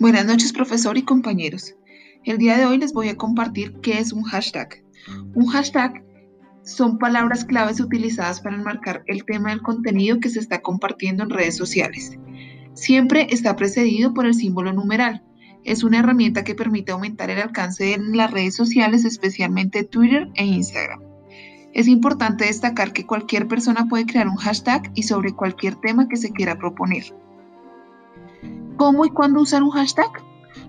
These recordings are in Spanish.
Buenas noches, profesor y compañeros. El día de hoy les voy a compartir qué es un hashtag. Un hashtag son palabras claves utilizadas para enmarcar el tema del contenido que se está compartiendo en redes sociales. Siempre está precedido por el símbolo numeral. Es una herramienta que permite aumentar el alcance en las redes sociales, especialmente Twitter e Instagram. Es importante destacar que cualquier persona puede crear un hashtag y sobre cualquier tema que se quiera proponer. ¿Cómo y cuándo usar un hashtag?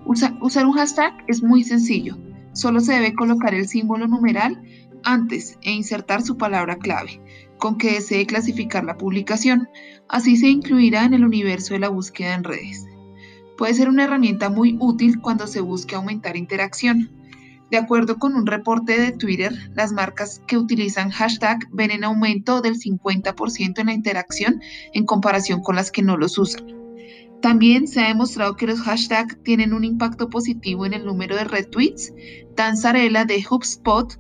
usar un hashtag es muy sencillo. Solo se debe colocar el símbolo numeral antes e insertar su palabra clave con que desee clasificar la publicación. Así se incluirá en el universo de la búsqueda en redes. Puede ser una herramienta muy útil cuando se busque aumentar interacción. De acuerdo con un reporte de Twitter, las marcas que utilizan hashtag ven en aumento del 50% en la interacción en comparación con las que no los usan. También se ha demostrado que los hashtags tienen un impacto positivo en el número de retweets. Dan Zarella de HubSpot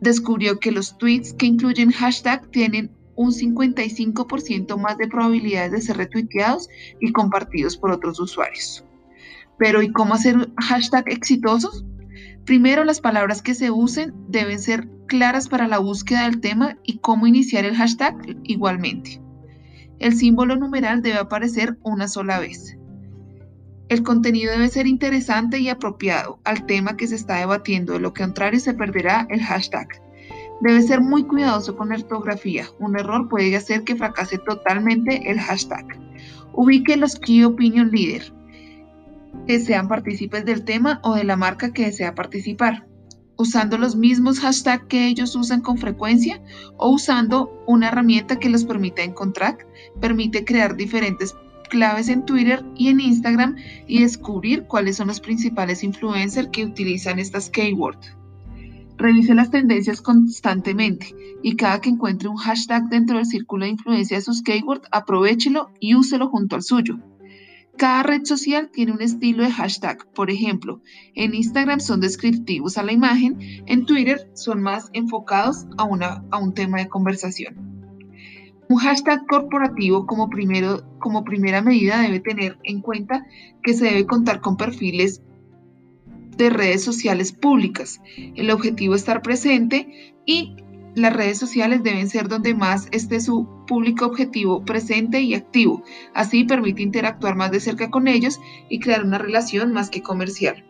descubrió que los tweets que incluyen hashtag tienen un 55% más de probabilidades de ser retuiteados y compartidos por otros usuarios. Pero ¿y cómo hacer hashtag exitosos? Primero, las palabras que se usen deben ser claras para la búsqueda del tema y cómo iniciar el hashtag igualmente. El símbolo numeral debe aparecer una sola vez. El contenido debe ser interesante y apropiado al tema que se está debatiendo, de lo contrario se perderá el hashtag. Debe ser muy cuidadoso con la ortografía. Un error puede hacer que fracase totalmente el hashtag. Ubique los Key Opinion Leader, que sean partícipes del tema o de la marca que desea participar usando los mismos hashtags que ellos usan con frecuencia o usando una herramienta que los permita encontrar, permite crear diferentes claves en Twitter y en Instagram y descubrir cuáles son los principales influencers que utilizan estas keywords. Revise las tendencias constantemente y cada que encuentre un hashtag dentro del círculo de influencia de sus keywords, aprovechelo y úselo junto al suyo. Cada red social tiene un estilo de hashtag. Por ejemplo, en Instagram son descriptivos a la imagen, en Twitter son más enfocados a, un tema de conversación. Un hashtag corporativo como primera medida debe tener en cuenta que se debe contar con perfiles de redes sociales públicas. El objetivo es estar presente y las redes sociales deben ser donde más esté su público objetivo presente y activo. Así permite interactuar más de cerca con ellos y crear una relación más que comercial.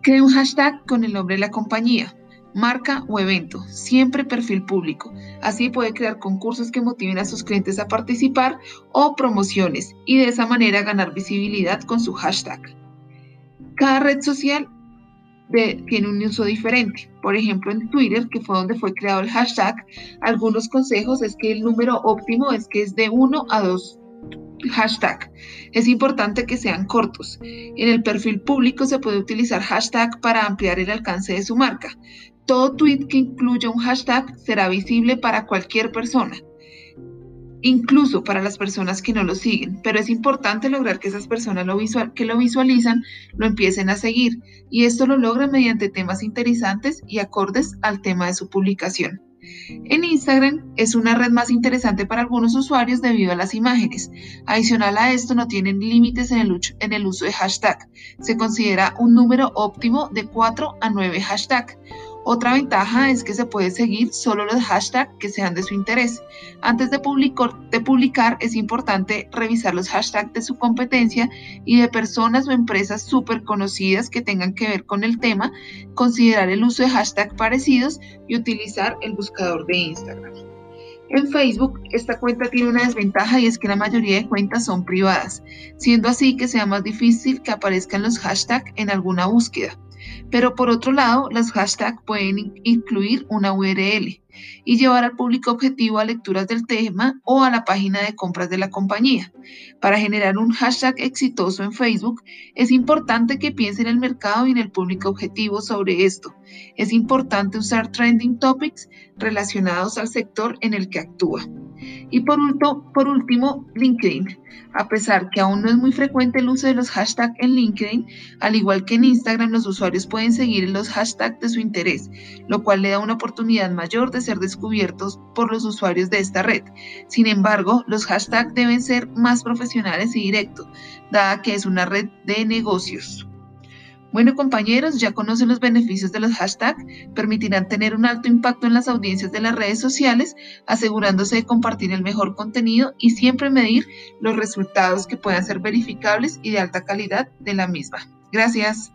Cree un hashtag con el nombre de la compañía, marca o evento, siempre perfil público. Así puede crear concursos que motiven a sus clientes a participar o promociones y de esa manera ganar visibilidad con su hashtag. Cada red social tiene un uso diferente. Por ejemplo, en Twitter, que fue donde fue creado el hashtag, algunos consejos es que el número óptimo es que es de 1 a 2 hashtag. Es importante que sean cortos. En el perfil público se puede utilizar hashtag para ampliar el alcance de su marca. Todo tweet que incluya un hashtag será visible para cualquier persona incluso para las personas que no lo siguen, pero es importante lograr que esas personas lo visual, que lo visualizan lo empiecen a seguir y esto lo logra mediante temas interesantes y acordes al tema de su publicación. En Instagram es una red más interesante para algunos usuarios debido a las imágenes. Adicional a esto no tienen límites en el, en el uso de hashtag. Se considera un número óptimo de 4 a 9 hashtags otra ventaja es que se puede seguir solo los hashtags que sean de su interés. Antes de publicar, es importante revisar los hashtags de su competencia y de personas o empresas súper conocidas que tengan que ver con el tema, considerar el uso de hashtags parecidos y utilizar el buscador de Instagram. En Facebook, esta cuenta tiene una desventaja y es que la mayoría de cuentas son privadas, siendo así que sea más difícil que aparezcan los hashtags en alguna búsqueda. Pero por otro lado, los hashtags pueden incluir una URL y llevar al público objetivo a lecturas del tema o a la página de compras de la compañía. Para generar un hashtag exitoso en Facebook, es importante que piense en el mercado y en el público objetivo sobre esto. Es importante usar trending topics relacionados al sector en el que actúa. Y por, último, LinkedIn. A pesar que aún no es muy frecuente el uso de los hashtags en LinkedIn, al igual que en Instagram, los usuarios pueden seguir los hashtags de su interés, lo cual le da una oportunidad mayor de ser descubiertos por los usuarios de esta red. Sin embargo, los hashtags deben ser más profesionales y directos, dada que es una red de negocios. Bueno compañeros, ya conocen los beneficios de los hashtags, permitirán tener un alto impacto en las audiencias de las redes sociales, asegurándose de compartir el mejor contenido y siempre medir los resultados que puedan ser verificables y de alta calidad de la misma. Gracias.